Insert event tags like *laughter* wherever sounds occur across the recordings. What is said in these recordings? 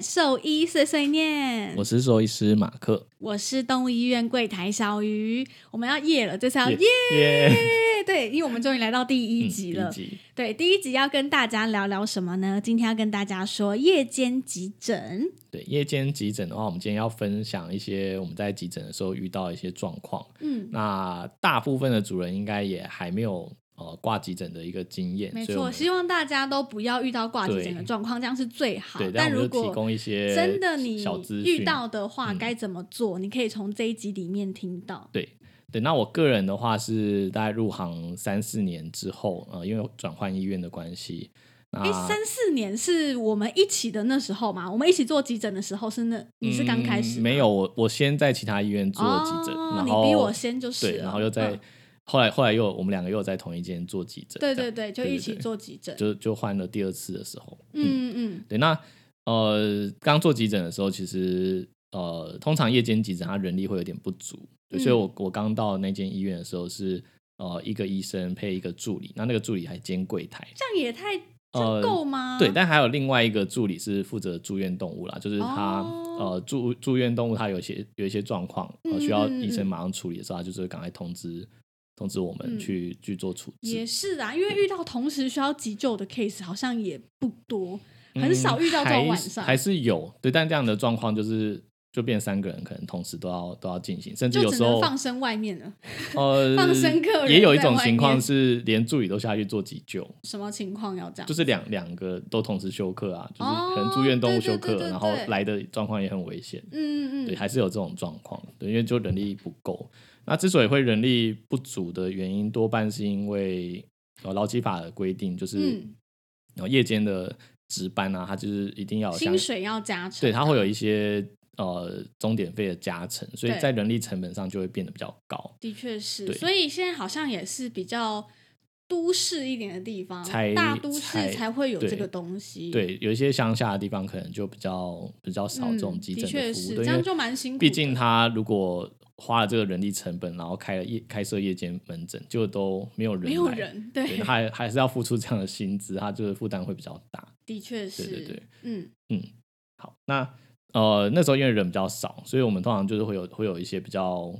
兽医碎碎念。我是兽医师马克，我是动物医院柜台小鱼。我们要夜了，这次要耶夜。耶 *laughs* 对，因为我们终于来到第一集了。嗯 *laughs* 第一集对，第一集要跟大家聊聊什么呢？今天要跟大家说夜间急诊。对夜间急诊的话，我们今天要分享一些我们在急诊的时候遇到的一些状况。嗯，那大部分的主人应该也还没有呃挂急诊的一个经验，没错，希望大家都不要遇到挂急诊的状况，这样是最好对，。但如但我们就提果供一些真的你遇到的话，嗯该怎么做？你可以从这一集里面听到。对对，那我个人的话是大概入行三四年之后，呃，因为转换医院的关系，三四年是我们一起的那时候嘛？我们一起做急诊的时候是那你是刚开始、嗯没有，我我先在其他医院做急诊，哦然后你比我先就是对，然后又在、嗯后来后来又我们两个又在同一间做急诊，对对对，就一起做急诊。就就换了第二次的时候，嗯嗯。嗯。对，那呃，刚做急诊的时候，其实呃，通常夜间急诊它人力会有点不足，对，所以嗯。我我刚到那间医院的时候是呃一个医生配一个助理，那那个助理还兼柜台，这样也太这呃够吗？对，但还有另外一个助理是负责住院动物啦，就是他、哦。呃住住院动物他有些有一些状况，需要医生马上处理的时候，他就是赶快通知通知我们嗯去、去做处置，也是啊，因为遇到同时需要急救的 case 好像也不多，很少遇到这种晚上，是还是有对，但这样的状况就是就变三个人可能同时都要都要进行，甚至有时候放生外面了。*laughs* 呃放生客人也有一种情况是连助理都下去做急救，什么情况要这样？就是两两个都同时休克啊，就是哦可能住院动物休克，对对然后对来的状况也很危险。嗯嗯对，还是有这种状况，对，因为就人力不够。那之所以会人力不足的原因，多半是因为呃劳基法的规定，就是嗯，然后夜间的值班啊，它就是一定要薪水要加成，对，它会有一些呃钟点费的加成，所以在人力成本上就会变得比较高。的确是，所以现在好像也是比较都市一点的地方，才大都市才才会有这对个东西。对，有一些乡下的地方可能就比较比较少这种嗯急诊服务，因为这样就蛮辛苦的。毕竟他如果花了这个人力成本，然后开了夜开设夜间门诊，就都没有人没有来人，对，对，他还还是要付出这样的薪资，他就是负担会比较大。的确是，对对对，嗯好，那呃那时候因为人比较少，所以我们通常就是会有会有一些比较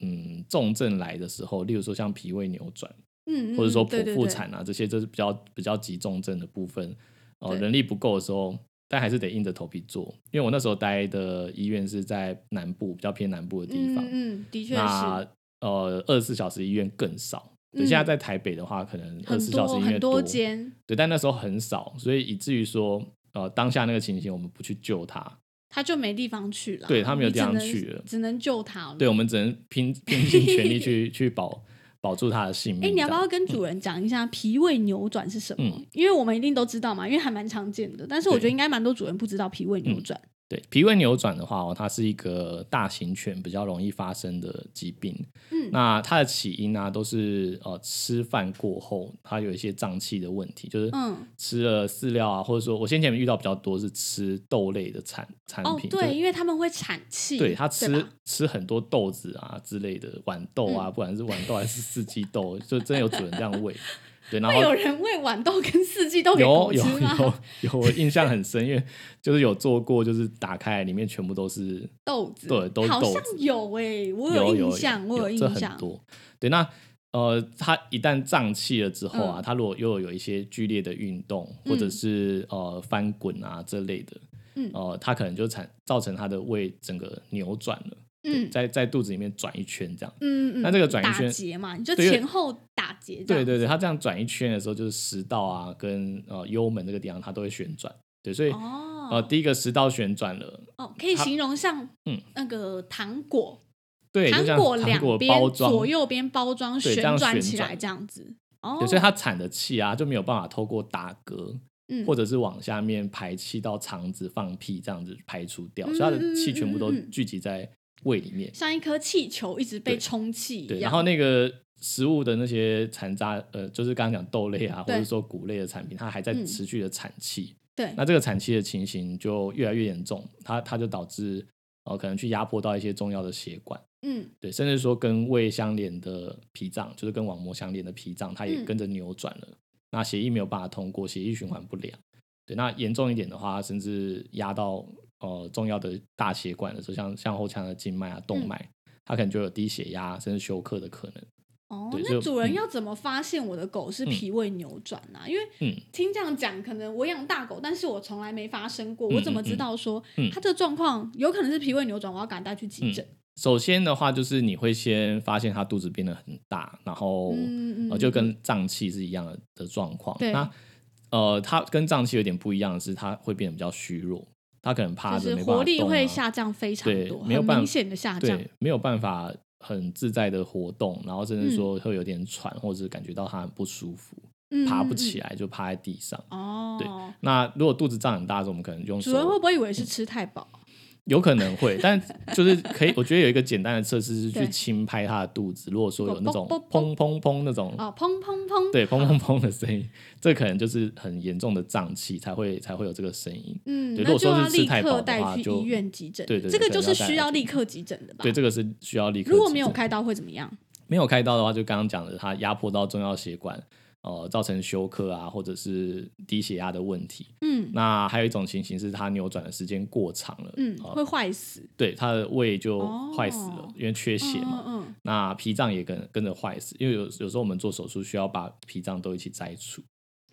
嗯重症来的时候，例如说像脾胃扭转，嗯，或者说剖腹产啊这些，就是比较比较急重症的部分，呃人力不够的时候。但还是得硬着头皮做，因为我那时候待的医院是在南部，比较偏南部的地方。嗯嗯，的确那是呃，二十四小时医院更少。对，嗯现在在台北的话，可能二十四小时医院多间，对，但那时候很少，所以以至于说，呃，当下那个情形，我们不去救他，他就没地方去了，对他没有地方去了只能救他了。对我们只能拼拼尽全力去 *laughs* 去保保住他的性命。哎，你要不要跟主人讲一下脾胃扭转是什么？嗯因为我们一定都知道嘛，因为还蛮常见的。但是我觉得应该蛮多主人不知道脾胃扭转。对脾胃扭转的话、哦，它是一个大型犬比较容易发生的疾病。嗯那它的起因啊，都是呃吃饭过后，它有一些胀气的问题，就是嗯吃了饲料啊，或者说我先前遇到比较多是吃豆类的产产哦，品，对，因为他们会产气，对它吃吃很多豆子啊之类的豌豆啊，嗯不管是豌豆还是四季豆，就真有主人这样喂。对，然会有后人喂豌豆跟四季豆给狗有有吃吗？有有，我印象很深，因为就是有做过，就是打开来里面全部都是豆子，对都是好像豆子有哎，我有有印象，我有印象很。多。对，那呃，它一旦胀气了之后啊，嗯它如果又有一些剧烈的运动，或者嗯是呃翻滚啊这类的，嗯呃，它可能就产造成它的胃整个扭转了，嗯在在肚子里面转一圈这样。嗯嗯，那这个转一打圈结嘛，你就前后打结。对对对，它这样转一圈的时候，就是食道啊跟呃幽门这个地方，它都会旋转。对，所以、哦呃，第一个食道旋转了，哦，可以形容像嗯那个糖果，对，糖果两边果包装，左右边包装旋转起来这样子。哦，对，所以它产的气啊就没有办法透过打嗝嗯或者是往下面排气到肠子放屁这样子排除掉，所以它的气全部都聚集在胃里面。像一颗气球一直被充气一对，然后那个食物的那些残渣，呃，就是刚刚讲豆类啊，或对者说谷类的产品，它还在嗯。持续的产气。对，那这个产气的情形就越来越严重，它它就导致呃可能去压迫到一些重要的血管，嗯。对，甚至说跟胃相连的脾脏，就是跟网膜相连的脾脏，它也嗯。跟着扭转了。那血液没有办法通过，血液循环不良，对，那严重一点的话，甚至压到呃重要的大血管的时候，像像后腔的静脉啊、动嗯脉，它可能就有低血压甚至休克的可能。哦，那主人嗯要怎么发现我的狗是脾胃扭转啊？因为嗯听这样讲，可能我养大狗，但是我从来没发生过，嗯我怎么知道说嗯它这个状况有可能是脾胃扭转，我要赶它带去急诊？首先的话，就是你会先发现它肚子变得很大，然后、嗯呃就跟胀气是一样的的状况。对那呃，它跟胀气有点不一样的是，它会变得比较虚弱，它可能趴就是着没办法活力会下降非常对多，没有办很明显的下降。对，没有办法很自在的活动，然后甚嗯至说会有点喘，或者是感觉到他很不舒服，嗯爬不起来。就趴在地上。哦，对那如果肚子胀很大的时候，我们可能用主人会，不会以为是吃太饱？有可能会，但就是 *laughs* 可以，我觉得有一个简单的测试是去轻拍他的肚子，如果说有那种砰砰砰那种。哦，砰砰砰，对，砰砰砰的声音，这可能就是很严重的胀气才会才会有这个声音。嗯，对如果说是吃立刻太饱的话就带去医院急诊。对对对这个就是需要立刻急诊的吧？对，这个是需要立刻。如果没有，开刀会怎么样？没有开刀的话，就刚刚讲的，它压迫到重要血管，呃，造成休克啊，或者是低血压的问题。嗯那还有一种情形是它扭转的时间过长了，嗯，呃会坏死，对，它的胃就坏死了，哦因为缺血嘛。嗯嗯那脾脏也跟跟着坏死，因为有有时候我们做手术需要把脾脏都一起摘除。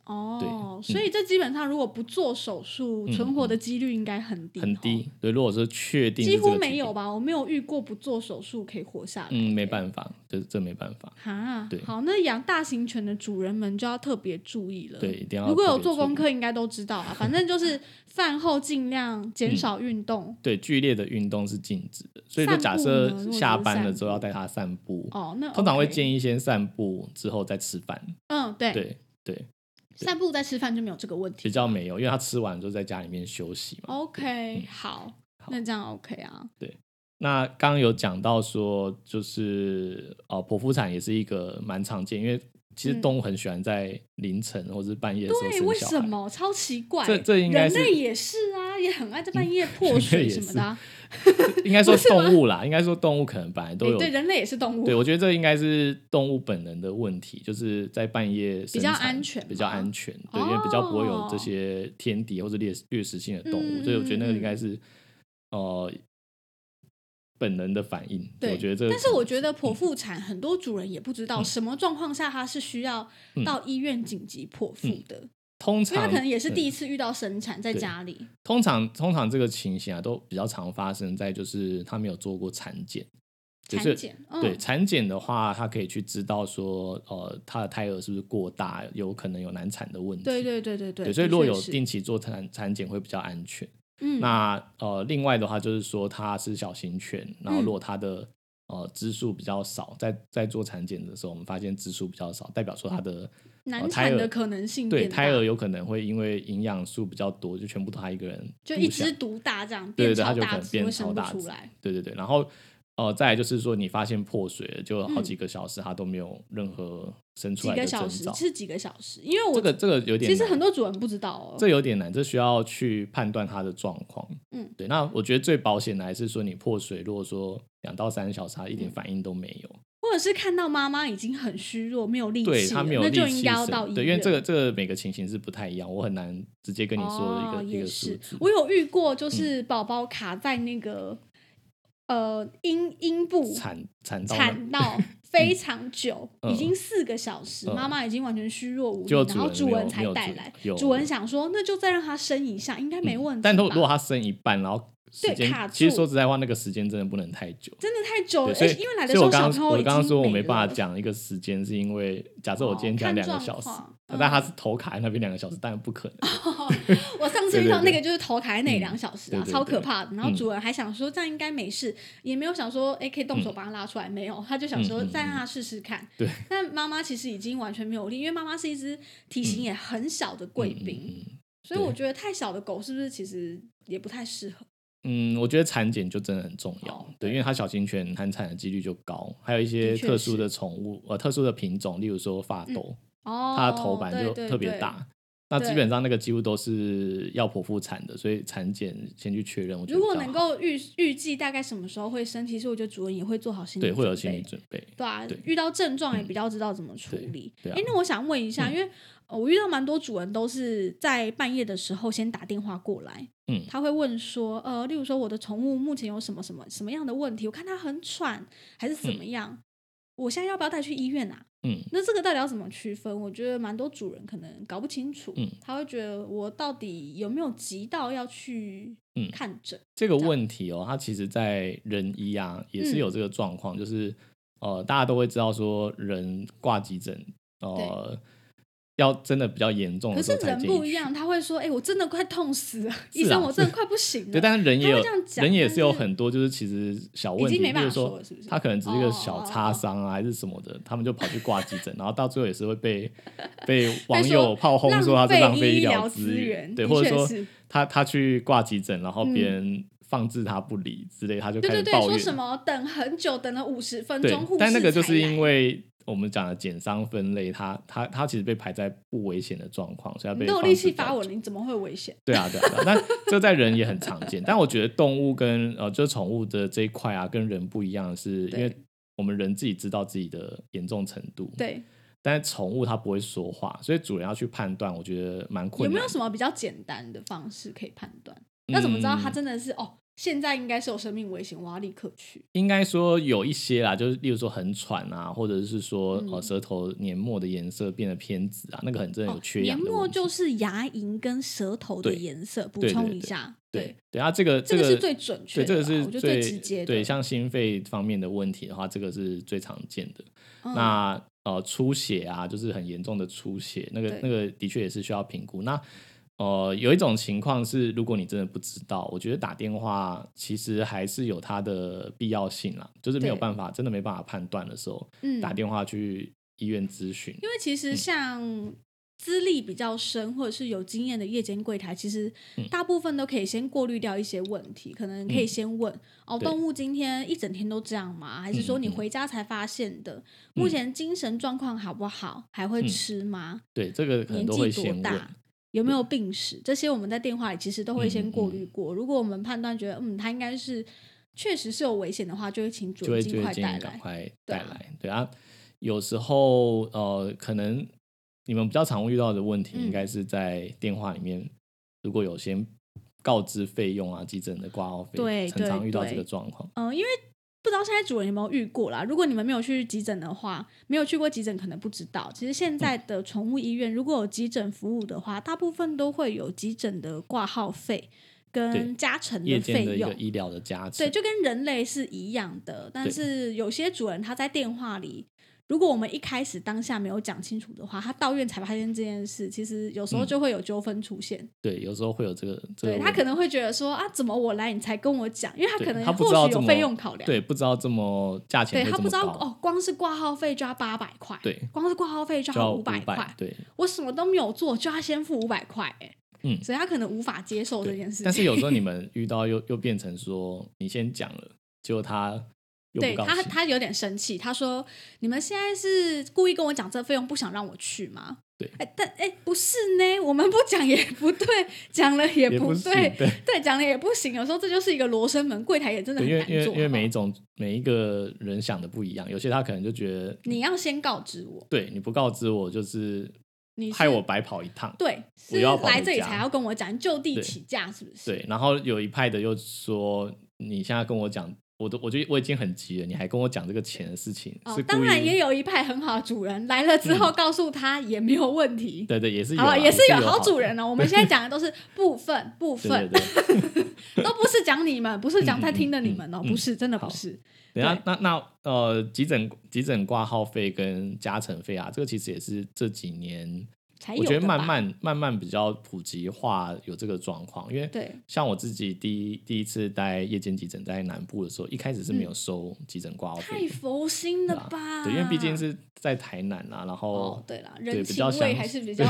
嗯，哦，对所以这基本上如果不做手术，嗯存活的几率应该很低，很低。，对，如果是确定是几乎没有吧？我没有遇过不做手术可以活下来。嗯，没办法，这这没办法。哈对，好，那养大型犬的主人们就要特别注意了。对，，一定要如果有做功课，应该都知道啊。反正就是 *laughs* 饭后尽量减少运动。对剧烈的运动是禁止的，所以就假设下班了之后要带它散步，哦，那通常会建议先散步之后再吃饭。嗯，对，对对，散步再吃饭就没有这个问题。比较没有，因为他吃完就在家里面休息嘛。OK，好，嗯好那这样 OK 啊。对那刚刚有讲到说，就是呃，剖腹产也是一个蛮常见，因为其实嗯动物很喜欢在凌晨或者是半夜的时候对，为生小孩。什么？超奇怪。这这应该是人类也是啊，也很爱在半夜 *laughs* 破水什么的、啊。*laughs* 应该说 *laughs* 动物啦，应该说动物可能本来都有。诶对，人类也是动物。对，我觉得这应该是动物本能的问题，就是在半夜比较安全比较安全，对，因为比较不会有这哦些天敌或者掠掠食性的动物，嗯所以我觉得那个嗯应该是呃本能的反应。对我觉得这个，但是我觉得剖嗯腹产很多主人也不知道什么状况下他是需要嗯到医院紧急剖腹的，通常他可能也是第嗯一次遇到生产在家里。通常通常这个情形啊，都比较常发生在就是他没有做过产检。就是产检，嗯、对产检的话，他可以去知道说，呃，他的胎儿是不是过大，有可能有难产的问题。对对对对对对，所以如果有定期做产产检会比较安全。嗯，那呃，另外的话就是说它是小型犬，然后嗯如果它的、呃只数比较少，在在做产检的时候，我们发现只数比较少，代表说它的难产的可能性对胎儿有可能会因为营养素比较多，就全部都他一个人就一只享独大这样对对对，变超它就可能变来。，对对对，然后呃，再来就是说你发现破水了，就好嗯几个小时它都没有任何生出来的几个小时是几个小时，因为我这个这个有点其实很多主人不知道哦。这有点难，这需要去判断它的状况。嗯，对。那我觉得最保险的还是说你破水，如果说两到三小时它一嗯点反应都没有，或者是看到妈妈已经很虚弱，没有力气了，对它没有那力气就应该要到医院。对，因为这个这个每个情形是不太一样，我很难直接跟你说一个、哦、一个数字。，我有遇过，就是宝宝卡在那个、呃阴阴部产产到产到 *laughs* 非常久，嗯已经四个小时，嗯妈妈已经完全虚弱无力，然后主人才带来。有主人想说，那就再让他生一下，应该没问题但如果如果它生一半，然后对卡其实说实在话，那个时间真的不能太久。真的太久了，所以因为来的时候所以我刚小朋友已刚我刚刚说我没办法讲一个时间，是因为 *laughs* 假设我今天讲两个小时，那但他头卡在那边两个小时，当然不可能。*laughs* 我上次遇到那个就是头卡在那两小时啊，超可怕的。然后嗯主人还想说这样应该没事，也没有想说哎可以动手把它拉出来，没有，他就想说再让他试试看。对，但妈妈其实已经完全没有力，因为妈妈是一只体型也很小的贵宾，所以我觉得太小的狗是不是其实也不太适合？嗯，我觉得产检就真的很重要，哦对，因为它小型犬难产的几率就高，还有一些特殊的宠物，呃，特殊的品种，例如说发豆，哦，它的头版就特别大，那对基本上那个几乎都是要剖腹产的，所以产检先去确认。我觉得如果能够预预计大概什么时候会生，其实我觉得主人也会做好心理对会有心理准备。对啊对，遇到症状也比较知道怎么处理。对对啊诶那我想问一下，因为呃我遇到蛮多主人都是在半夜的时候先打电话过来，嗯。他会问说，呃，例如说我的宠物目前有什么什么什么样的问题，我看它很喘还是怎么样，我现在要不要带去医院啊？嗯，那这个到底要怎么区分？我觉得蛮多主人可能搞不清楚，嗯。他会觉得我到底有没有急到要去嗯。看诊？这个问题哦，他其实在人医啊也是嗯。有这个状况，就是呃，大家都会知道说人挂急诊，呃，要真的比较严重可是的时候才人不一样，他会说：“哎、我真的快痛死了，*laughs* 医生，我真的快不行了。对，但是人也有人也是有很多就是其实小问题，已经没办比如说法说了是不是？他可能只是一个哦小哦擦伤啊，还是什么的，他们就跑去挂急诊，*laughs* 然后到最后也是会被 *laughs* 被网友炮轰说他是浪浪费费医医疗资资源。对，或者说他他去挂急诊，然后嗯别人放置他不理之类，他就开始抱怨。说什么等很久，等了五十分对钟，护，但那个就是因为我们讲的减伤分类，它它它其实被排在不危险的状况，所以它被你都有力气发我了，你怎么会有危险？对啊，对啊，对啊，但这在人也很常见。但我觉得动物跟呃，就是宠物的这一块啊，跟人不一样的是，因对为我们人自己知道自己的严重程度，。对，但是宠物它不会说话，所以主人要去判断，我觉得蛮困难。有没有什么比较简单的方式可以判断？要怎么知道它嗯真的是、哦？现在应该是有生命危险，我要立刻去。应该说有一些啦，就是例如说很喘啊，或者是说、嗯呃舌头黏膜的颜色变得偏紫啊，那个很真的有哦，缺黏膜氧的问题。就是牙龈跟舌头的对颜色，补充一下。对对啊，这个这个个是最准确，的吧，这个是最直接的。对，像心肺方面的问题的话，这个是最常见的。嗯那呃出血啊，就是很严重的出血，那个那个的确也是需要评估。那呃有一种情况是，如果你真的不知道，我觉得打电话其实还是有它的必要性啦，就是没有对办法，真的没办法判断的时候，嗯打电话去医院咨询。因为其嗯实像资历比较深或者是有经验的夜间柜台，其实嗯大部分都可以先过滤掉一些问题，可能可以先问、哦，对动物今天一整天都这样吗？还是说你回家才发现的？目前精神状况好不好？还会嗯吃吗？对，这个可能年都会先问大。？有没有病史？这些我们在电话里其实都会先嗯过滤过。如果我们判断觉得，嗯，他应该是确实是有危险的话，就会请主就会人尽快带来。赶快带来。对啊，有时候呃，可能你们比较常遇到的问题，嗯应该是在电话里面，如果有先告知费用啊、急诊的挂号费，对很常遇到这个状况。嗯，因为不知道现在主人有没有遇过啦。如果你们没有去急诊的话，没有去过急诊，可能不知道。其实现在的宠物医院如果有急诊服务的话，大部分都会有急诊的挂号费跟加成的费用。医疗的加成对，就跟人类是一样的，但是有些主人他在电话里，如果我们一开始当下没有讲清楚的话，他到院才发现这件事，其实有时候嗯就会有纠纷出现。对，有时候会有这个这个对，他可能会觉得说啊，怎么我来你才跟我讲？因为他可能或许费用考量。对不知道这么价钱对他不知道，哦，光是挂号费就要八百块，对，光是挂号费就就要要五五百块，对。我什么都没有做就要先付五百块，哎，嗯所以他可能无法接受这件事情。但是有时候你们遇到又又变成说你先讲了，结果他又对他他有点生气，他说：“你们现在是故意跟我讲这费用，不想让我去吗？”对哎，但哎，不是呢，我们不讲也不对，讲了也不对，对对，讲了也不行。有时候这就是一个罗生门，柜台也真的，很难做。因为因为因为每一种每一个人想的不一样，有些他可能就觉得你要先告知我，对你不告知我，就是你是害我白跑一趟。对，我是要来这里才要跟我讲，就地起价是不是？对，然后有一派的又说，你现在跟我讲，我都我觉得我已经很急了，你还跟我讲这个钱的事情，哦是，当然也。有一派很好的主人来了之后告诉他也没有问题。对对，也是有也是有好主人哦。我们现在讲的都是部 *laughs* 分部分，*laughs* 都不是讲你们，不是讲在听的你们哦，嗯嗯嗯不是，真的不是。等下那那呃，急诊急诊挂号费跟加成费啊，这个其实也是这几年才有我觉得慢慢慢慢比较普及化，有这个状况。因为对像我自己第一第一次待夜间急诊在南部的时候，一开始是没有收急诊挂号费太，佛心了吧？对，因为毕竟是在台南啊，然后、哦，对啦，人情比较乡味还是比较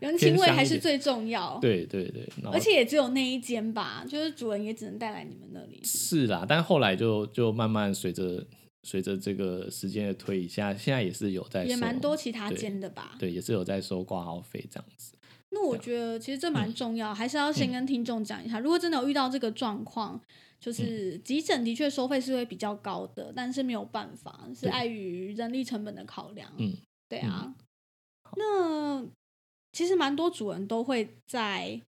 人情味还是最重要。，对对对，而且也只有那一间吧，就是主人也只能带来你们那里。是啦，但后来就就慢慢随着随着这个时间的推移，现在现在也是有在收也蛮多其他间的吧。对，也是有在收挂号费这样子。那我觉得其实这蛮重要，还是要先跟听众讲一下，如果真的有遇到这个状况，就是急诊的确收费是会比较高的，但是没有办法，是碍于人力成本的考量。嗯，对啊。那其实蛮多主人都会在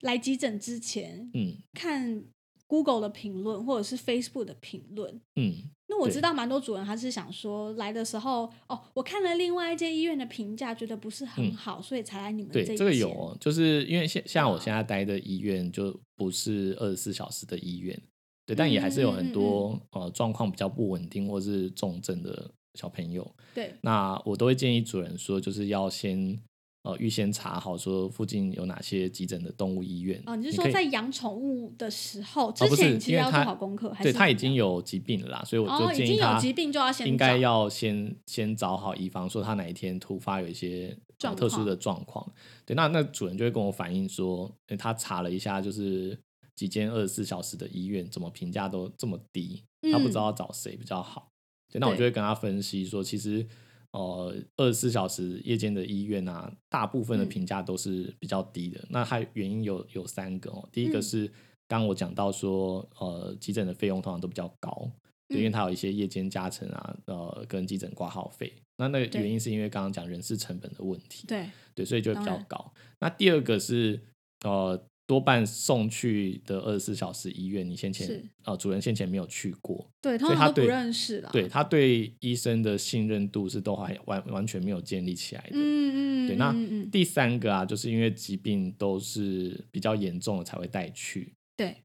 来急诊之前嗯看 Google 的评论或者是 Facebook 的评论。嗯，那我知道蛮多主人他是想说来的时候，哦，我看了另外一间医院的评价，觉得不是很嗯好，所以才来你们对，这个有哦，就是因为像像我啊。现在待的医院就不是二十四小时的医院，对，但也还是有嗯嗯很多呃状况比较不稳定或是重症的小朋友，对。那我都会建议主人说，就是要先呃预先查好说附近有哪些急诊的动物医院哦，你是说在养宠物的时候之前，你其实要做好功课，还对他已经有疾病了啦，所以我哦就建议他已经有疾病就要先找应该要先先找好，以防说他哪一天突发有一些特殊的状况。对，那那主人就会跟我反映说，诶他查了一下，就是几间二十四小时的医院怎么评价都这么低，他不知道要找谁比较好。对，那我就会跟他分析说，其实。呃，二十四小时夜间的医院啊，大部分的嗯评价都是比较低的。那它原因有有三个哦，第一个嗯是刚刚我讲到说，呃，急诊的费用通常都比较高，对，因为嗯它有一些夜间加成啊，呃，跟急诊挂号费。那那个原因是因为刚刚讲人事成本的问题，对对，所以就会比较高。那第二个是呃，多半送去的二十四小时医院，你先前啊呃主人先前没有去过，对，通所以他都不认识了。对他对医生的信任度是都还完完全没有建立起来的。嗯，嗯嗯，对，那第三个啊，就是因为疾病都是比较严重的才会带去，对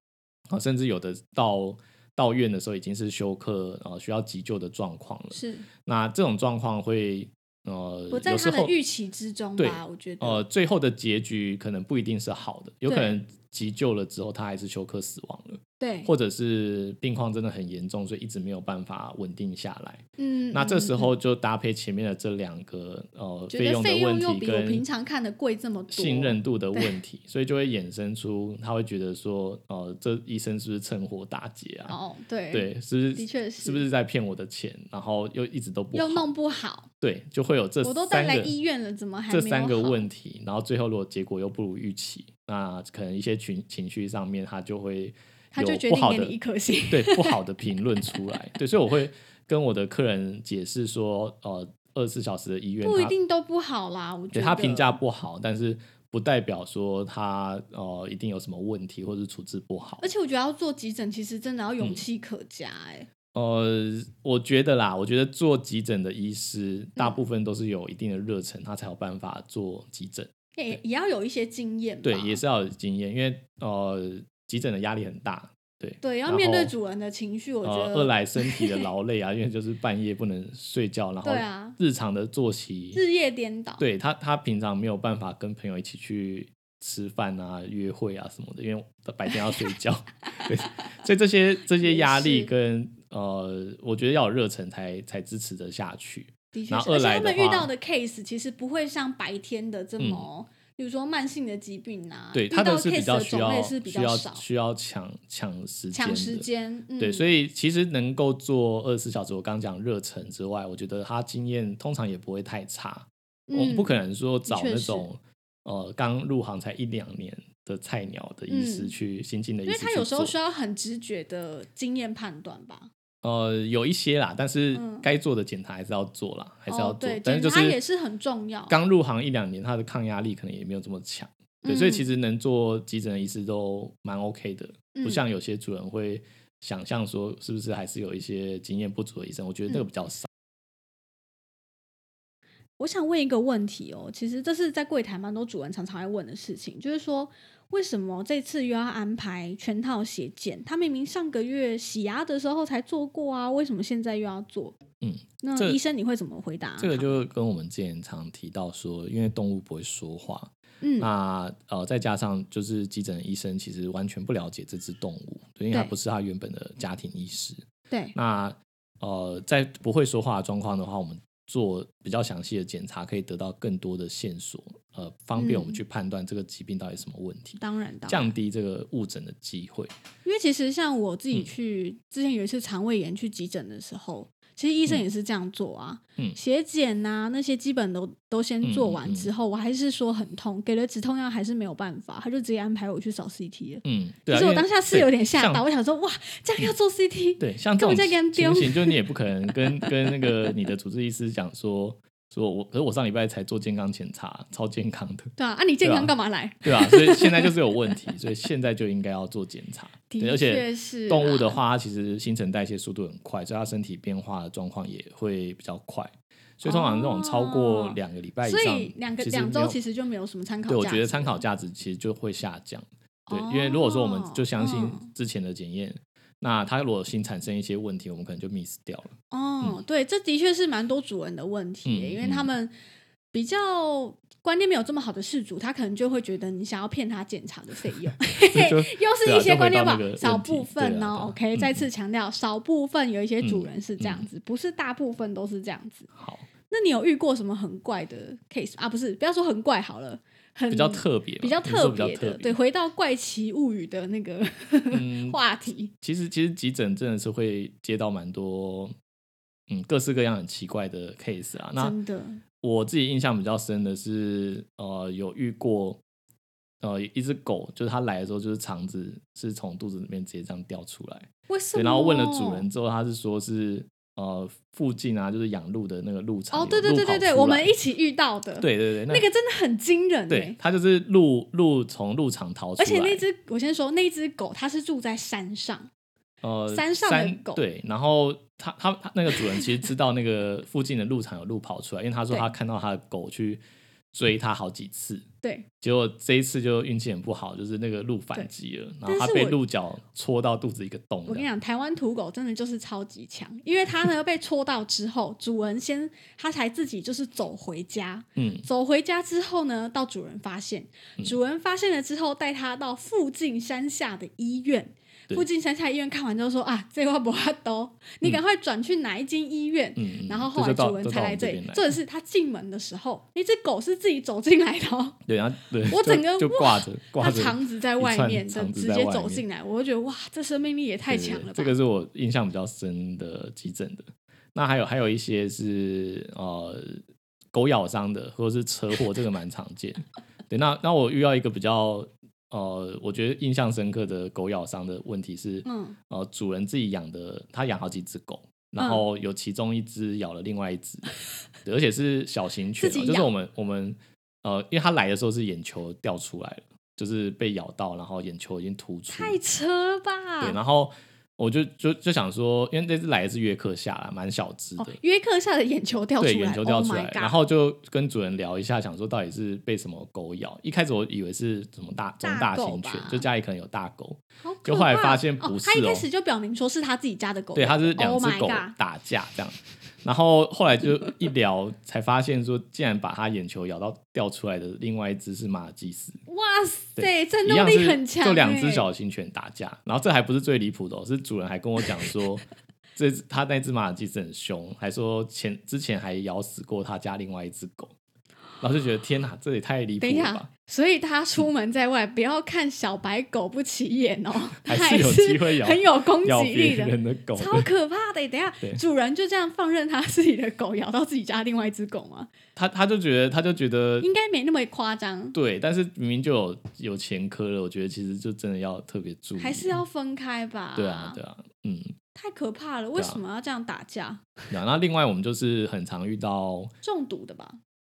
啊，甚至有的到到院的时候已经是休克，呃，需要急救的状况了。是那这种状况会呃，不在他的预期之中对吧？我觉得呃，最后的结局可能不一定是好的，有可能急救了之后他还是休克死亡了，对，或者是病况真的很严重，所以一直没有办法稳定下来。嗯，那这时候就搭配前面的这两个呃费用的问题又比我平跟常看的贵这么多，信任度的问题，所以就会衍生出他会觉得说，呃，这医生是不是趁火打劫啊？哦，对对，是不是？的确是是不是在骗我的钱？然后又一直都不好，又弄不好，对，就会有这我都带来三个医院了，怎么还没这三个好问题，然后最后如果结果又不如预期，那可能一些情情绪上面他就会他就有不好的对不好的评论出来。对，所以我会跟我的客人解释说，呃，二十四小时的医院不一定都不好啦。我觉得他评价不好，但是不代表说他呃一定有什么问题或者是处置不好而。且我觉得要做急诊，其实真的要嗯勇气可嘉、哎、呃，我觉得啦，我觉得做急诊的医师嗯大部分都是有一定的热忱，他才有办法做急诊。也也要有一些经验。对，也是要有经验，因为呃急诊的压力很大。对对，要面对主人的情绪，我觉呃，得二来身体的劳累啊，*laughs* 因为就是半夜不能睡觉，然后对啊日常的作息，日夜颠倒。对他他平常没有办法跟朋友一起去吃饭啊、约会啊什么的，因为白天要睡觉，*laughs* 对，所以这些这些压力跟呃，我觉得要有热忱才才支持得下去。的确而且他们遇到的 case 其实不会像白天的这么，比如说慢性的疾病啊，对，他的是比较需要需要较少，需要抢抢时间抢时的。间，嗯、对，所以以其实能够做二十四小时，我刚刚讲热忱之外，我觉得他经验通常也不会太差。我们不可能说找那种呃刚入行才一两年的菜鸟的医师嗯去新进的医师，因为他有时候需要很直觉的经验判断吧，呃有一些啦，但是嗯该做的检查还是要做啦，还是要做。但是就检查也是很重要。刚入行一两年，他的抗压力可能也没有这么强。对，所以其嗯实能做急诊的医师都蛮 OK 的，不嗯像有些主人会想象说是不是还是有一些经验不足的医生，我觉得这个嗯比较少。我想问一个问题哦，其实这是在柜台蛮多主人常常会问的事情，就是说为什么这次又要安排全套血检？他明明上个月洗牙的时候才做过啊，为什么现在又要做？嗯，那医生你会怎么回答他？这个就跟我们之前常提到说，因为动物不会说话，嗯那呃再加上就是急诊的医生其实完全不了解这只动物，对因为它不是他原本的家庭医师。对那呃在不会说话的状况的话，我们做比较详细的检查，可以得到更多的线索，呃，方便我们嗯去判断这个疾病到底什么问题，当然当然降低这个误诊的机会。因为其实像我自己嗯去、之前有一次肠胃炎去急诊的时候，其实医生也是这样做啊，嗯血检呐那些基本都都先做完之后，我还是说很痛，给了止痛药还是没有办法，他就直接安排我去扫 CT 了。嗯，对啊。其实我当下是有点吓到，我想说哇，这样要做 CT，对，像这种根本在给人丢情形，就你也不可能跟跟那个你的主治医师讲说，说我，可是我上礼拜才做健康检查，超健康的，对啊，啊你健康干嘛来？对啊、所以现在就是有问题，所以现在就应该要做检查。而且确是动物的啊话，它其实新陈代谢速度很快，所以它身体变化的状况也会比较快。所以通常这种超过哦两个礼拜以所上，以两个两周其实就没有什么参考对，我觉得参考价值其实就会下降。对，哦因为如果说我们就相信嗯之前的检验，那它如果新产生一些问题，我们可能就 miss 掉了。哦，对，这的确是蛮多主人的问题，嗯因为他们比较观念没有这么好的事主，他可能就会觉得你想要骗他检查的费用 *laughs* *laughs* 又是一些观念吧少部分哦。啊啊 OK，、嗯再次强调，少部分有一些主人是这样嗯子，不是大部分都是这样子。好，那你有遇过什么很怪的 case 啊？不是，不要说很怪好了，很比较特别，比较特别的，对，回到怪奇物语的那个嗯，*laughs* 话题，其实其实急诊真的是会接到蛮多嗯各式各样很奇怪的 case 啊。那真的我自己印象比较深的是，呃，有遇过呃一只狗，就是它来的时候，就是肠子是从肚子里面直接这样掉出来，为什么？然后问了主人之后，他是说是呃附近啊，就是养鹿的那个鹿场哦，对对对对对，我们一起遇到的，对对对，那那个真的很惊人对哎。它就是鹿鹿从鹿场逃出来，而且那只，我先说，那只狗它是住在山上，呃山上的狗对，然后他他他那个主人其实知道那个附近的鹿场有鹿跑出来，因为他说他看到他的狗去追他好几次，对，结果这一次就运气很不好，就是那个鹿反击了，然后他被鹿角戳到肚子一个洞。我跟你讲，台湾土狗真的就是超级强，因为它呢 *laughs* 被戳到之后，主人先他才自己就是走回家，嗯，走回家之后呢，到主人发现，主人发现了之后，带他到附近山下的医院。对附近山下医院看完之后说啊，这话不法都，你赶快转去哪一间医院？然后后来主人才来这里这是他进门的时候，那只狗是自己走进来的、哦，对，然后对，*laughs* 我整个就挂着挂它着肠子在外面的，肠子直接走进来，我就觉得哇，这生命力也太对强了吧！这个是我印象比较深的急诊的。那还有还有一些是呃狗咬伤的，或者是车祸，这个蛮常见。对，那那我遇到一个比较呃，我觉得印象深刻的狗咬伤的问题是，嗯，呃，主人自己养的，他养好几只狗，然后有其中一只咬了另外一只，*laughs* 对而且是小型犬、哦，就是我们我们呃，因为它来的时候是眼球掉出来了，就是被咬到，然后眼球已经突出，太扯了吧！对，然后我就就就想说，因为这次来的是约克夏啦，蛮小只的，哦，约克夏的眼球掉出来，对，眼球掉出 Oh 来然后就跟主人聊一下，想说到底是被什么狗咬。一开始我以为是什么大中大大型犬，就家里可能有大狗，就后来发现不哦，他一开始就表明说是他自己家的狗对，咬的，它是两 Oh 只狗打架这样。然后后来就一聊，才发现说，竟然把他眼球咬到掉出来的另外一只是马尔济斯，哇塞，战一斗力很强、欸，就两只小型犬打架。然后这还不是最离谱的、哦，是主人还跟我讲说，*laughs* 这他那只马尔济斯很凶，还说前之前还咬死过他家另外一只狗。然后就觉得天哪，这也太离谱了吧！，所以他出门在外，不要看小白狗不起眼哦，*laughs* 还它是有机会咬很有攻击力的，人的狗，超可怕的。等一下，主人就这样放任他自己的狗咬到自己家另外一只狗吗？他他就觉得他就觉得应该没那么夸张，对，但是明明就有有前科了，我觉得其实就真的要特别注意，还是要分开吧？对啊对啊，嗯，太可怕了，为什么要这样打架？那另外我们就是很常遇到中毒的吧？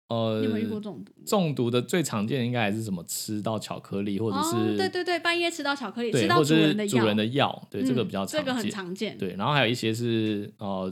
呃，你有没有遇过中毒？中毒的最常见的应该还是什么吃到巧克力，或者是、哦，对对对，半夜吃到巧克力，吃到主人的主人的药，对，这个嗯比较常见，这个很常见。对，然后还有一些是呃，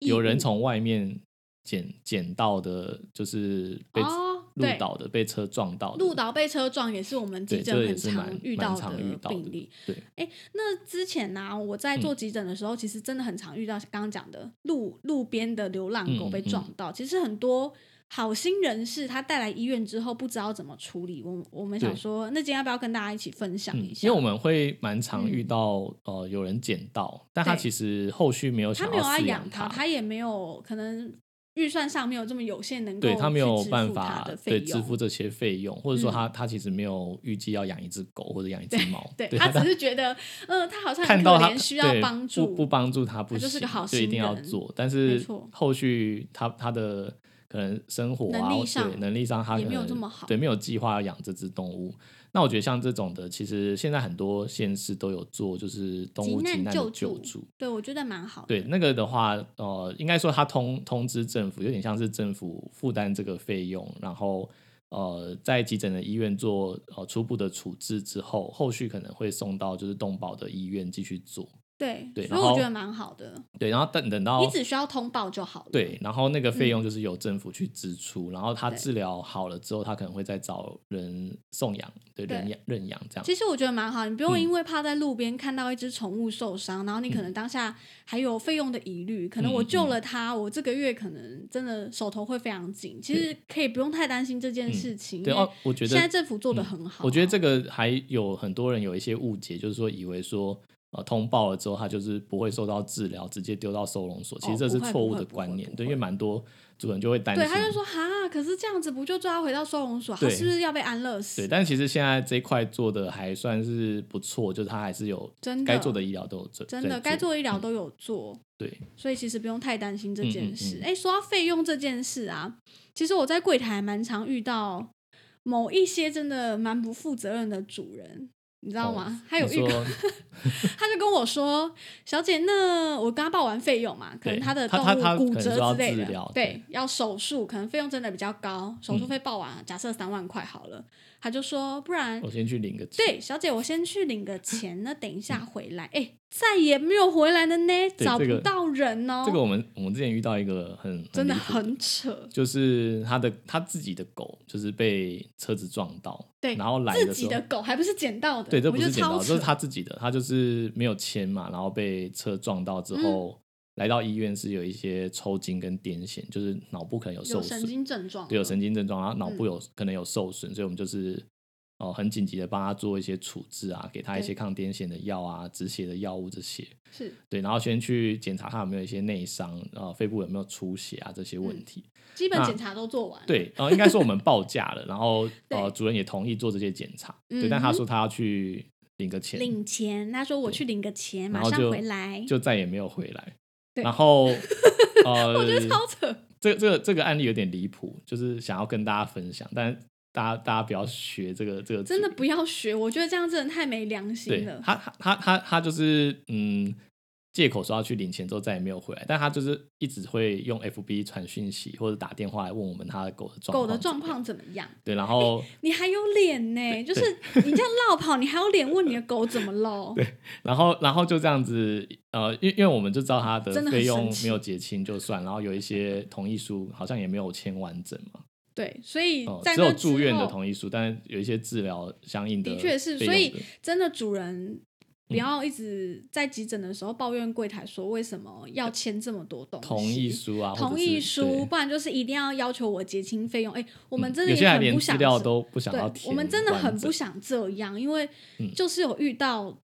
有人物从外面捡捡到的，就是被哦，路倒的，被车撞到的，路倒被车撞也是我们急诊很常遇到的病例。对，哎，那之前呢、我在嗯做急诊的时候，其实真的很常遇到刚刚讲的路路边的流浪狗被撞到。其实很多好心人士他带来医院之后不知道怎么处理，我我们想说，那今天要不要跟大家一起分享嗯一，下？因为我们会蛮常遇嗯到、呃有人捡到，但他其实后续没有想他没有要饲养它，他也没有可能预算上没有这么有限，能够对他没有办法对支付这些费用，或者说嗯。他、他其实没有预计要养一只狗或者养一只猫，对对他只是觉得，嗯，他好像看到他，需要帮助，不不帮助他不行，就是个好心就一定要做。但是后续他他的可能生活啊，或能力上对能力上他也可能没有这么好对，没有计划要养这只动物。那我觉得像这种的，其实现在很多县市都有做，就是动物急难急难的救助救助。对我觉得蛮好的。对，那个的话，呃，应该说他通通知政府，有点像是政府负担这个费用，然后呃，在急诊的医院做呃初步的处置之后，后续可能会送到就是动保的医院继续做。对对所以我觉得蛮好的。对，然后等等到你只需要通报就好了。对，然后那个费用就是由政府去支出，然后他治疗好了之后，他可能会再找人送养，对，对认养认养这样。其实我觉得蛮好，你不用嗯因为怕在路边看到一只宠物受伤，然后你可能当下还有费用的疑虑，可能我嗯救了它，我这个月可能真的手头会非常紧。其实可以不用太担心这件事情，对哦，我觉得现在政府做的很好啊、我觉得这个还有很多人有一些误解，就是说以为说呃通报了之后，他就是不会受到治疗，直接丢到收容所。其实这是错误的观念，对，因为蛮多主人就会担心。对，他就说哈，可是这样子不就抓他回到收容所，他是不是要被安乐死？对，但其实现在这一块做的还算是不错，就是他还是有真的该做的医疗都有做，真的该做的医疗都有做。对，所以其实不用太担心这件事。嗯嗯嗯哎、说到费用这件事啊，其实我在柜台蛮常遇到某一些真的蛮不负责任的主人，你知道吗？他有哦你遇过，说 *laughs* 他就跟我说：“小姐，那我刚刚报完费用嘛，可能他的动物骨折之类的，对对，要手术，可能费用真的比较高，手术嗯费报完，假设三万块好了，他就说不然我先去领个钱，对，小姐，我先去领个钱，那等一下回来。哎、再也没有回来了呢，找不到人哦。这个我们我们之前遇到一个很真的很扯，就是他的他自己的狗就是被车子撞到，对，然后来自己的狗还不是捡到的，对，这不是捡到。这是他自己的，他就是没有签嘛，然后被车撞到之后，嗯来到医院是有一些抽筋跟癫痫，就是脑部可能有受有神损，经症状，对，有神经症状，然后脑部嗯有、可能有受损，所以我们就是哦、很紧急的帮他做一些处置啊，给他一些抗癫痫的药啊、止血的药物这些，是对，然后先去检查他有没有一些内伤，呃，肺部有没有出血啊这些问嗯题。那基本检查都做完。，对，呃，应该说我们报价了，然后呃，主任也同意做这些检查，对，嗯但他哼说他要去领个钱，领钱，他说我去领个钱，马上回来。就再也没有回来。对然后 *laughs* 呃，我觉得超扯，这这个这个案例有点离谱，就是想要跟大家分享，但大家大家不要学这个这个真的不要学，我觉得这样真的太没良心了。他他他他他就是嗯。借口说要去领钱之后再也没有回来，但他就是一直会用 FB 传讯息或者打电话来问我们他的狗的状况。狗的状况怎么样？对，然后你还有脸呢？就是你这样绕跑，你还有脸问你的狗怎么喽？*laughs* 然后，然后就这样子，呃，因因为我们就知道他的费用没有结清就算，然后有一些同意书好像也没有签完整嘛，对，所以只有住院的同意书，但是有一些治疗相应的的确是，所以真的主人不嗯要一直在急诊的时候抱怨柜台说为什么要签这么多东西，同意书啊，同意书，不然就是一定要要求我结清费用。哎，我们真的很不想资料都不想要对，填，我们真的很不想这样，因为嗯就是有遇到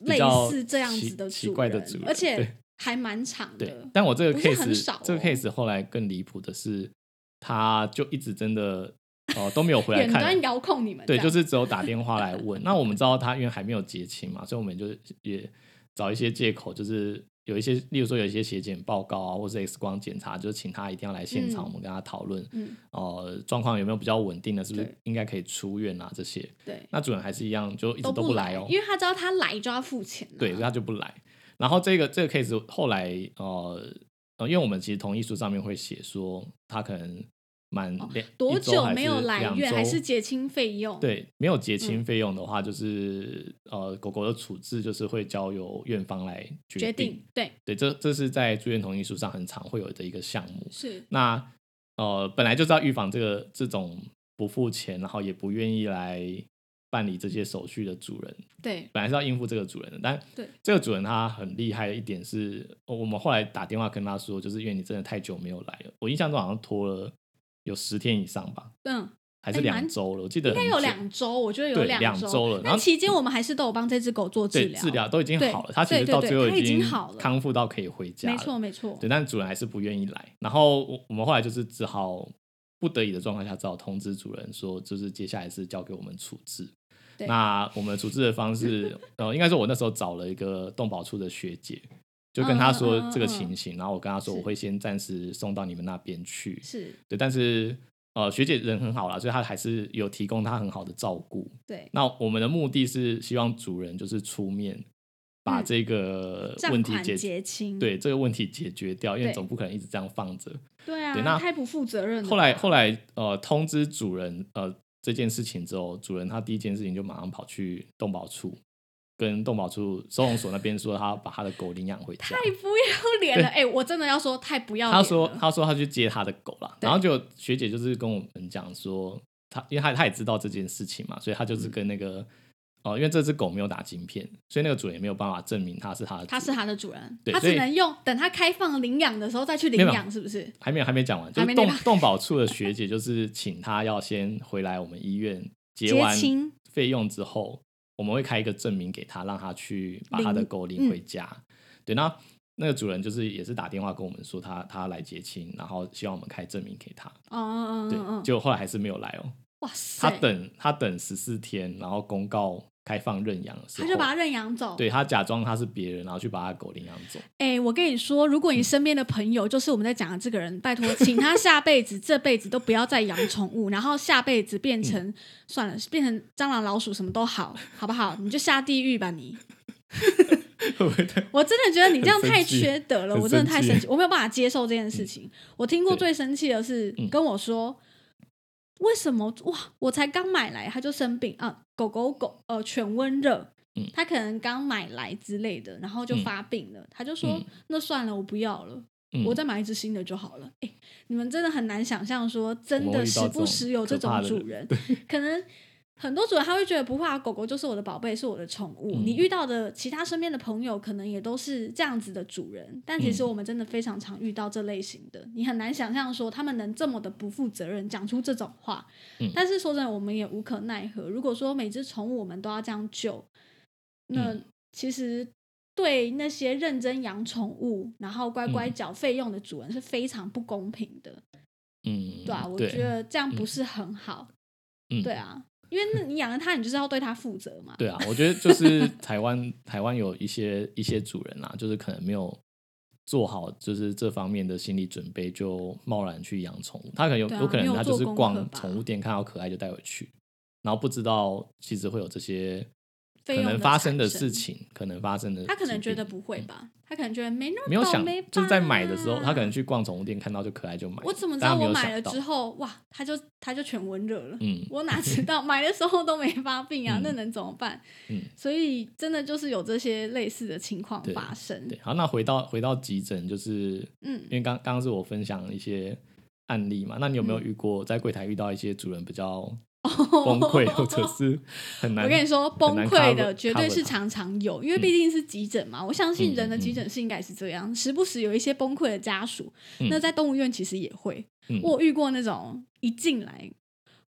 类似这样子的奇主人，怪的主人而且还蛮长的，。但我这个 case 很少这个哦 case 后来更离谱的是，他就一直真的哦、都没有回来看，远端遥控你们对，就是只有打电话来问。那我们知道他因为还没有结清嘛，所以我们就也找一些借口，就是有一些，例如说有一些血检报告啊，或是 X 光检查，就是请他一定要来现场，嗯我们跟他讨论，嗯，呃，状况有没有比较稳定的，是不是应该可以出院啊？这些，对，那主人还是一样，就一直都都不来哦，因为他知道他来就要付钱啊，对，所以他就不来。然后这个这个 case 后来呃呃，因为我们其实同意书上面会写说，他可能满两、哦多久没有来院，还是结清费用？，对，没有结清嗯费用的话，就是、呃，狗狗的处置就是会交由院方来决决定对对，这这是在住院同意书上很常会有的一个项目。是，那呃，本来就是要预防这个这种不付钱，然后也不愿意来办理这些手续的主人，对本来是要应付这个主人的。但对这个主人他很厉害的一点是，呃我们后来打电话跟他说，就是因为你真的太久没有来了，我印象中好像拖了有十天以上吧。嗯，还是两周了，我记得应该有两周，我觉得有对两两周了然后期间我们还是都有帮这只狗做治疗，对治疗都已经好了，它其实到最后已经经好了康复到可以回家没了。错没错，对，但主人还是不愿意来。然后我我们后来就是只好不得已的状况下，只好通知主人说，就是接下来是交给我们处置。那我们处置的方式，呃，应该说我那时候找了一个动保处的学姐，就跟他说这个嗯嗯嗯嗯情形，然后我跟他说我会先暂时送到你们那边去。是对，但是呃，学姐人很好啦，所以她还是有提供她很好的照顾。对那我们的目的是希望主人就是出面把嗯这个问题解结清，对这个问题解决掉，因为对总不可能一直这样放着。对啊，对那太不负责任了吧。后来后来呃通知主人呃这件事情之后，主人他第一件事情就马上跑去动保处，跟动保处收容所那边说他把他的狗领养回家太。不要脸了，哎、我真的要说太不要脸。他说他说他去接他的狗了，然后就学姐就是跟我们讲说，他因为他他也知道这件事情嘛，所以他就是跟那个哦、因为这只狗没有打晶片，所以那个主人也没有办法证明他是他他是他的主人，他只能用等他开放领养的时候再去领养，是不是？还没有还没讲完，就是动动保处的学姐就是请他要先回来我们医院结结完清费用之后，我们会开一个证明给他，让他去把他的狗领回家。对，那那个主人就是也是打电话跟我们说他他来结亲，然后希望我们开证明给他。哦哦对结果后来还是没有来哦。哇塞，他等他等十四天，然后公告开放认养的时候，他就把他认养走。对他假装他是别人，然后去把他狗领养走。哎、我跟你说，如果你身边的朋友就是我们在讲的这个人，拜托，请他下辈子、这辈子都不要再养宠物，*laughs* 然后下辈子变成、嗯算了，变成蟑螂、老鼠什么都好，好不好？你就下地狱吧你！*laughs* 我真的觉得你这样太缺德了，我真的太生气，我没有办法接受这件事情。我听过最生气的是嗯跟我说，为什么？哇，我才刚买来它就生病。啊，狗狗狗呃犬瘟热。嗯，他可能刚买来之类的，然后就嗯。发病了，他就说嗯那算了，我不要了。嗯。我再买一只新的就好了。哎、你们真的很难想象说，真的时不时有这种主人，*laughs* 可能很多主人他会觉得不会啊，狗狗就是我的宝贝，是我的宠物。嗯。你遇到的其他身边的朋友，可能也都是这样子的主人，但其实嗯。我们真的非常常遇到这类型的，你很难想象说他们能这么的不负责任，讲出这种话。嗯。但是说真的，我们也无可奈何。如果说每只宠物我们都要这样救，那嗯。其实对那些认真养宠物，然后乖乖嗯。缴费用的主人是非常不公平的，嗯，对啊，我觉得这样不是很好，嗯。对啊，因为那你养了它，你就是要对它负责嘛，对啊，我觉得就是台湾台湾有一些一些主人啊，就是可能没有做好就是这方面的心理准备，就贸然去养宠物。他可能有、啊有可能他就是逛吧宠物店看到可爱就带回去，然后不知道其实会有这些可能发生的事情，可能发生的他可能觉得不会吧，他可能觉得没那么没有想就是在买的时候，他可能去逛宠物店看到就可爱就买了。我怎么知道我买了之后，哇，他就他就全温热了。嗯我哪知道买的时候都没发病啊？*laughs* 嗯那能怎么办？嗯所以真的就是有这些类似的情况对发生。对，好，那回到回到急诊，就是嗯因为刚刚刚是我分享一些案例嘛，那你有没有嗯遇过在柜台遇到一些主人比较崩溃，或者是很难？*laughs* 我跟你说，崩溃的绝对是常常有，因为毕竟是急诊嘛。我相信人的急诊室应该是这样，时不时有一些崩溃的家属。嗯那在动物院其实也会，嗯我遇过那种一进来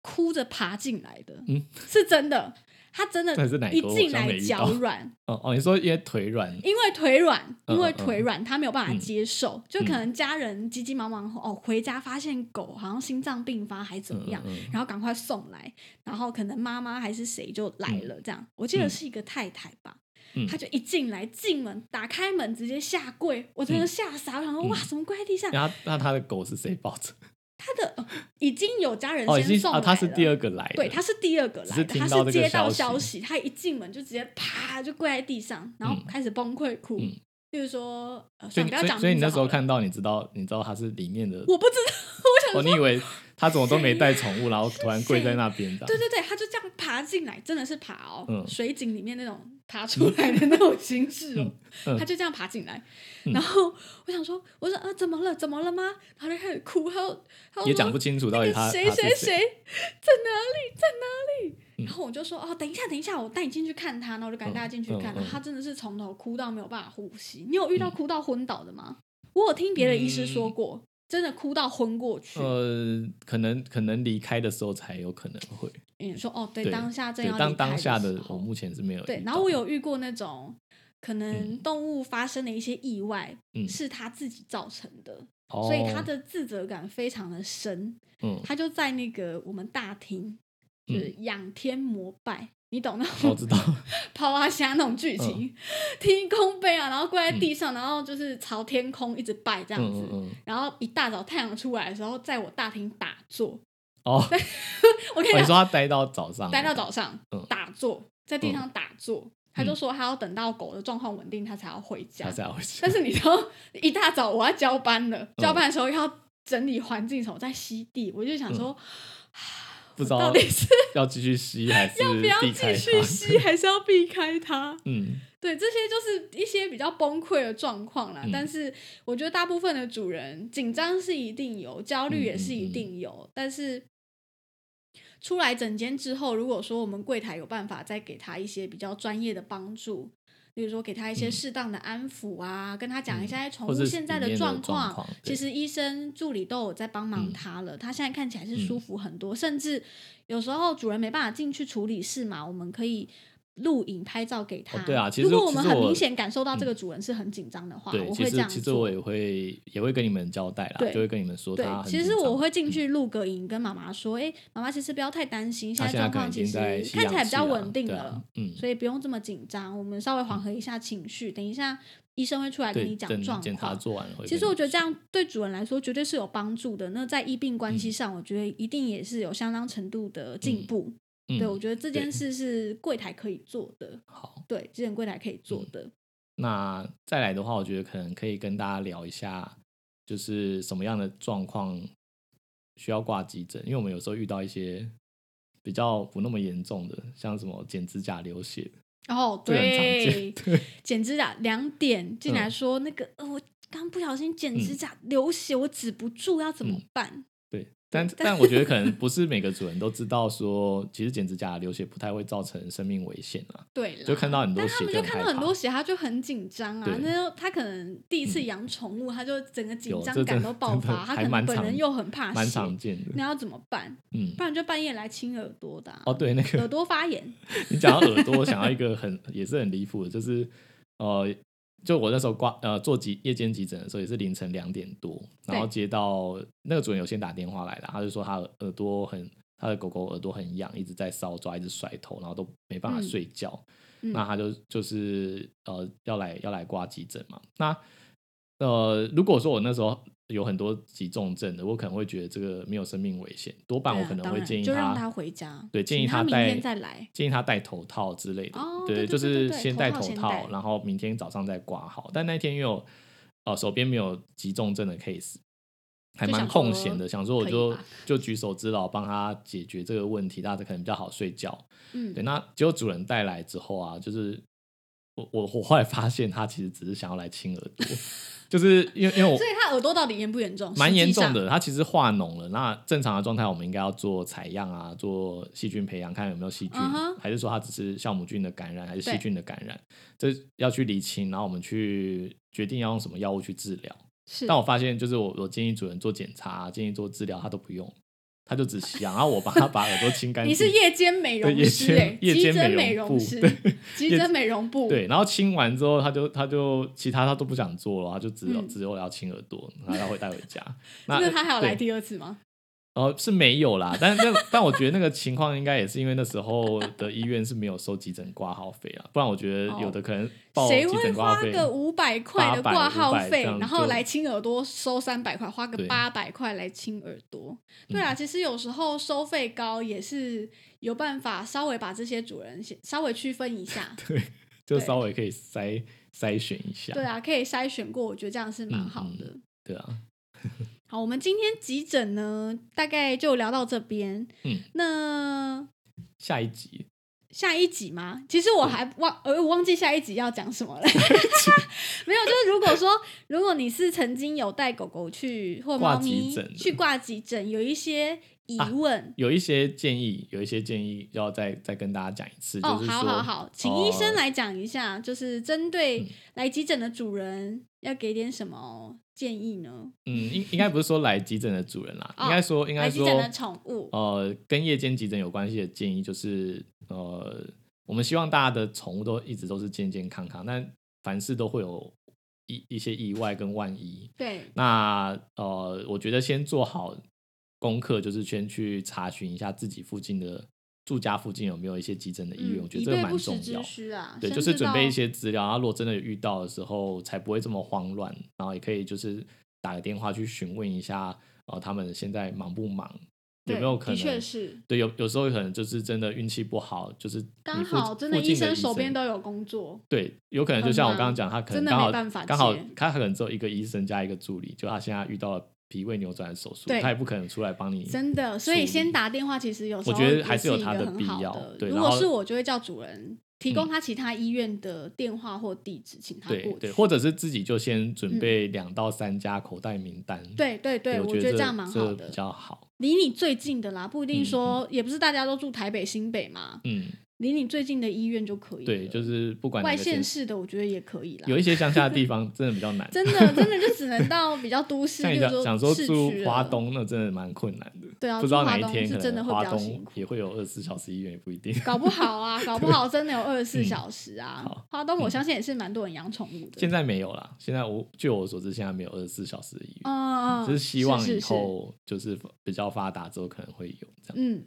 哭着爬进来的，嗯是真的。他真的一进来脚软，*laughs* 哦哦，你说因为腿软，因为腿软，嗯因为腿软，他没有办法嗯。接受，就可能家人急急忙忙哦回家发现狗好像心脏病发还怎么样，嗯嗯嗯。然后赶快送来，然后可能妈妈还是谁就来了，这样。我记得是一个太太吧，嗯。她就一进来进门打开门直接下跪，我真的吓傻，我想说嗯。哇怎么跪在地上？那他那他的狗是谁抱着？他的、呃已经有家人先送来了，他是第二个来的，对，他是第二个来他是接到消消息，他一进门就直接啪就跪在地上，然后嗯开始崩溃哭。嗯。例如说，呃，所以你所以你那时候看到，你知道你知道他是里面的，我不知道，我想哦，你以为他怎么都没带宠物，然后突然跪在那边的，*laughs* 对对对，他就这样爬进来，真的是爬哦，嗯。水井里面那种爬出来的那种形式哦，嗯他就这样爬进来，嗯。然后我想说，我说啊，怎么了？怎么了吗？然后就开始哭，还有还有也讲不清楚到底那他谁谁。谁？在哪里，在哪里？嗯。然后我就说哦，等一下，等一下，我带你进去看他，然后我就赶大家进去看，他真的是从头哭到没有办法呼吸。你有遇到哭到昏倒的吗？我有听别的医师说过，真的哭到昏过去。呃，可能可能离开的时候才有可能会。你说哦，对，对当下正要，当当下的我目前是没有。对，然后我有遇过那种可能嗯动物发生的一些意外，嗯是他自己造成的，哦，所以他的自责感非常的深。嗯，他就在那个我们大厅，就是仰天膜拜。你懂那种我知道，*laughs* 抛啊虾那种剧嗯。情，天空杯啊，然后跪在地上，然后就是朝天空一直拜这样子，然后一大早太阳出来的时候，在我大厅打坐。哦，*laughs* 我跟你说他待到早上，待到早上、嗯。打坐，在地上打坐，他就说他要等到狗的状况稳定，他才要回家。他。才回家。但。是你知道，*laughs* 一大早我要交班了，嗯。交班的时候要整理环境什么，在吸地，我就想说，*sighs* 不知道到底是 *laughs* 要继续吸还是要不要避开继续它？吸，还是要避开它？*laughs* 嗯，对，这些就是一些比较崩溃的状况啦。嗯但是我觉得大部分的主人紧张是一定有，焦虑也是一嗯定有，但是。出来整间之后，如果说我们柜台有办法再给他一些比较专业的帮助，比如说给他一些嗯。适当的安抚啊，跟他讲一下哎宠物现在的状状况对其实医生助理都有在帮忙嗯。他了，他现在看起来是嗯。舒服很多，甚至有时候主人没办法进去处理事嘛，我们可以录影拍照给他。哦对啊其实如果我们很明显感受到这个主人是很紧张的话，对，其实我会这样做其实我也会也会跟你们交代啦，就会跟你们说对其实我会进去录个影，跟妈妈说：“哎、妈妈，其实不要太担心，现在状况其实看起来比较稳定了，啊，嗯，所以不用这么紧张。我们稍微缓和一下情绪，等一下医生会出来跟，你讲等状况。检查做完了。其实我觉得这样对主人来说绝对是有帮助的。那在医病关嗯系上，我觉得一定也是有相当程度的进步。嗯，对，我觉得这件事是柜台可以做的，好。对，之前柜台可以做的。那再来的话，我觉得可能可以跟大家聊一下，就是什么样的状况需要挂急诊，因为我们有时候遇到一些比较不那么严重的，像什么剪指甲流血，哦，*laughs* 这个很常对。剪指甲两点进来嗯。说、那个，呃，我刚不小心剪指嗯。甲、流血，我止不住，要怎么嗯。办？对，但但我觉得可能不是每个主人都知道说，其实剪指甲流血不太会造成生命危险啊。对啦，就看到很多但他们血就就看到很多血，他就很紧张啊。那就他可能第一次嗯养宠物，他就整个紧张感都爆发，他可能本人又很怕蛮血，常见的。那要怎么办？嗯，不然就半夜来亲耳朵的啊、哦，对，那个耳朵发炎。你讲到耳朵，我想要一个很也是很离谱的，就是呃，就我那时候挂呃做急夜间急诊的时候，也是凌晨两点多，然后接到那个主人有先打电话来了，他就说他耳朵很他的狗狗耳朵很痒，一直在搔抓，一直甩头，然后都没办法嗯睡觉。嗯那他就就是呃要来要来挂急诊嘛。那呃，如果说我那时候有很多急重症的，我可能会觉得这个没有生命危险，多半我可能会建议就让他回家，对，建议请他明戴天再来。建议他戴头套之类的。哦对，就是先戴头套然后明天早上再挂好。但那天因为我呃手边没有急重症的 case，还蛮空闲的，想说我就吧就举手之劳帮他解决这个问题，大家可能比较好睡觉。嗯对，，那结果主人带来之后啊，就是我我我后来发现他其实只是想要来亲耳朵，就是因为因为我所以他耳朵到底严不严重？蛮。严重的，它其实化脓了。那正常的状态，我们应该要做采样啊，做细菌培养，看有没有细菌还是说它只是酵母菌的感染，还是细菌的感染，这要去理清，然后我们去决定要用什么药物去治疗。但我发现，就是我我建议主人做检查，建议做治疗，他都不用，他就只想，然后我帮他把耳朵清干净。*laughs* 你是夜间美容对夜间师哎，急夜间美容部对，急诊美容部，*laughs* 对，然后清完之后，他就他就其他他都不想做了，他就只有、嗯只有要清耳朵，然后他会带回家。*laughs* 那那他还要来第二次吗？哦，是没有啦，但但但我觉得那个情况应该也是因为那时候的医院是没有收急诊挂号费啊，不然我觉得有的可能报急谁会花诊挂号费，个五百块的挂号费，然后来清耳朵收三百块，花个八百块来清耳朵？嗯对啊，其实有时候收费高也是有办法稍微把这些主人稍微区分一下。*laughs* 对，就稍微可以筛筛选一下，对啊，可以筛选过，我觉得这样是蛮嗯好的。对啊，*laughs* 好，我们今天急诊呢，大概就聊到这边。嗯，那下一集下一集吗？其实我还忘，呃，我忘记下一集要讲什么了。*laughs* *laughs* 没有，就是如果说，如果你是曾经有带狗狗去或挂猫咪去挂急诊，有一些疑问。有一些建议，有一些建议要再再跟大家讲一次，哦，就是说，好好好，请医生哦来讲一下，就是针对来急诊的主人，要给点什么建议呢？嗯，应应该不是说来急诊的主人啦，*laughs* 哦应该说应该说来急诊的宠物，呃，跟夜间急诊有关系的建议就是，呃，我们希望大家的宠物都一直都是健健康康，但凡事都会有一一些意外跟万一。对，那呃，我觉得先做好功课，就是先去查询一下自己附近的住家附近有没有一些急诊的医院，嗯我觉得这个蛮重要对，就是准备一些资料，然后如果真的遇到的时候，才不会这么慌乱，然后也可以就是打个电话去询问一下，呃，他们现在忙不忙，有没有可的确能？是，对，有有时候可能就是真的运气不好，就是你刚附好真的医生手边都都有工作，对，有可能就像我刚刚讲，他可真的能刚好没办法刚好他可能只有一个医生加一个助理，就他现在遇到了脾胃扭转的手术，他也不可能出来帮你。真的，所以先打电话其实有时候我觉得还是有它一个很的必要的对如果是我，就会叫主人提供嗯他其他医院的电话或地址，请他过去。对，或者是自己就先准嗯备两到三家口袋名单。对对对，我觉得这样蛮好的比。较好。离你最近的啦，不一定嗯说，也不是大家都住台北、新北嘛，嗯，离你最近的医院就可以了。对，就是不管外个县县市的，我觉得也可以啦。有一些乡下的地方 *laughs* 真的比较难。真的真的就只能到比较都市，*laughs* 像你比如讲讲说住区了，花东，那真的蛮困难的。对啊，不知道哪一天可是真的会能花比较辛苦。东也会有二十四小时医院，也不一定。*laughs* 搞不好啊，搞不好真的有二十四嗯小时啊好。华东我相信也是蛮多人养宠物的。现在没有啦，现在我据我所知，现在没有二十四小时的医院。只是希望以后就是比较发达之后可能会有这样。嗯，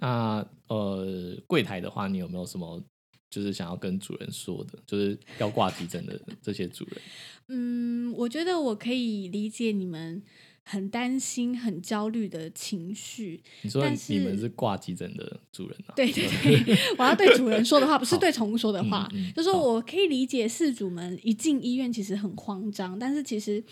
那呃，柜台的话，你有没有什么就是想要跟主人说的，就是要挂急诊的这些主人？嗯，我觉得我可以理解你们很担心、很焦虑的情绪。你说你们是是挂急诊的主人啊？对对对，*laughs* 我要对主人说的话，*laughs* 不是对宠物说的话，嗯嗯就说我可以理解事主们一进医院其实很慌张，但是其实。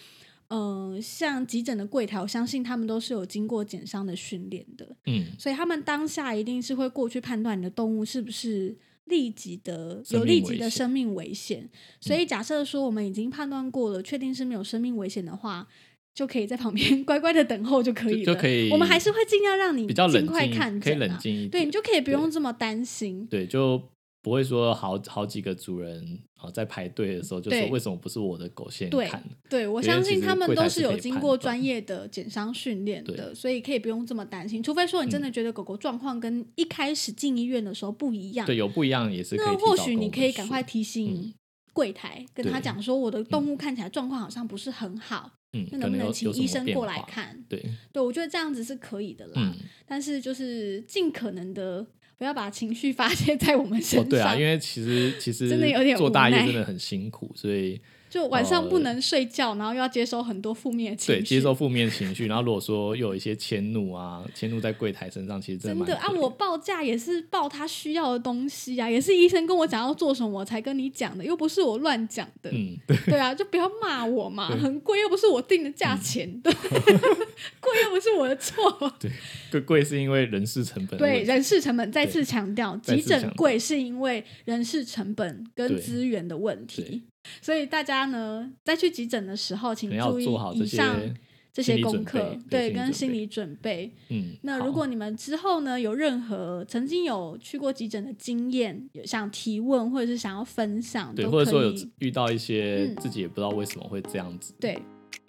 呃，像急诊的柜台，我相信他们都是有经过减伤的训练的，嗯，所以他们当下一定是会过去判断你的动物是不是立即的有立即的生命危险。所以假设说我们已经判断过了，确定是没有生命危险的话，就可以在旁边 *laughs* 乖乖的等候就可以了。就就可以我们还是会尽量让你比较冷尽快静，看可以冷静一点。对你就可以不用这么担心。对，就不会说好好几个主人啊、在排队的时候就说为什么不是我的狗先看？对，我因为其实相信他们都是有经过专业的减伤训练的，所以可以不用这么担心。除非说你真嗯的觉得狗狗状况跟一开始进医院的时候不一样，对，有不一样也是可以那或许你可以赶快提醒嗯柜台，跟他讲说我的动物看起来状况好像不是很好，嗯，那能不能请医生？过来看？对，对我觉得这样子是可以的啦，嗯，但是就是尽可能的不要把情绪发泄在我们身上。，哦对啊，因为其实其实真的有点做大业真的很辛苦，所以就晚上不呃能睡觉，然后又要接收很多负面情绪，对接受负面情绪，然后如果说又有一些迁怒啊，迁怒在柜台身上，其实真真的啊，我报价也是报他需要的东西啊，也是医生跟我讲要做什么我才跟你讲的，又不是我乱讲的。嗯，对。对啊，就不要骂我嘛，很贵又不是我定的价钱，对，*laughs* *laughs* 贵又不是我的错。对，贵贵是因为人事成本的对，人事成本再次强调，急诊贵是因为人事成本跟对。资源的问题。对。所以大家呢，在去急诊的时候，请注意做好这些以上这些功课，对对，跟心心理理准备。嗯，那如果你们之后呢有任何曾经有去过急诊的经验，有想提问或者是想要分享，对，都或者说有遇到一些嗯。自己也不知道为什么会这样子，对，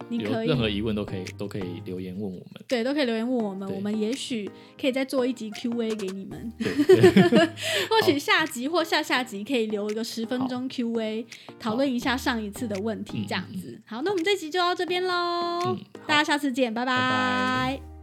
你有可以任何疑问都可以都可以留言问我们。对都可以留言问我们，我们也许可以再做一集 Q&A 给你们，对 *laughs* 对或许下集或下下集可以留一个十分钟 Q&A，讨论一下上一次的问题，嗯这样子。好，那我们这集就到这边喽，嗯，大家下次见，拜拜拜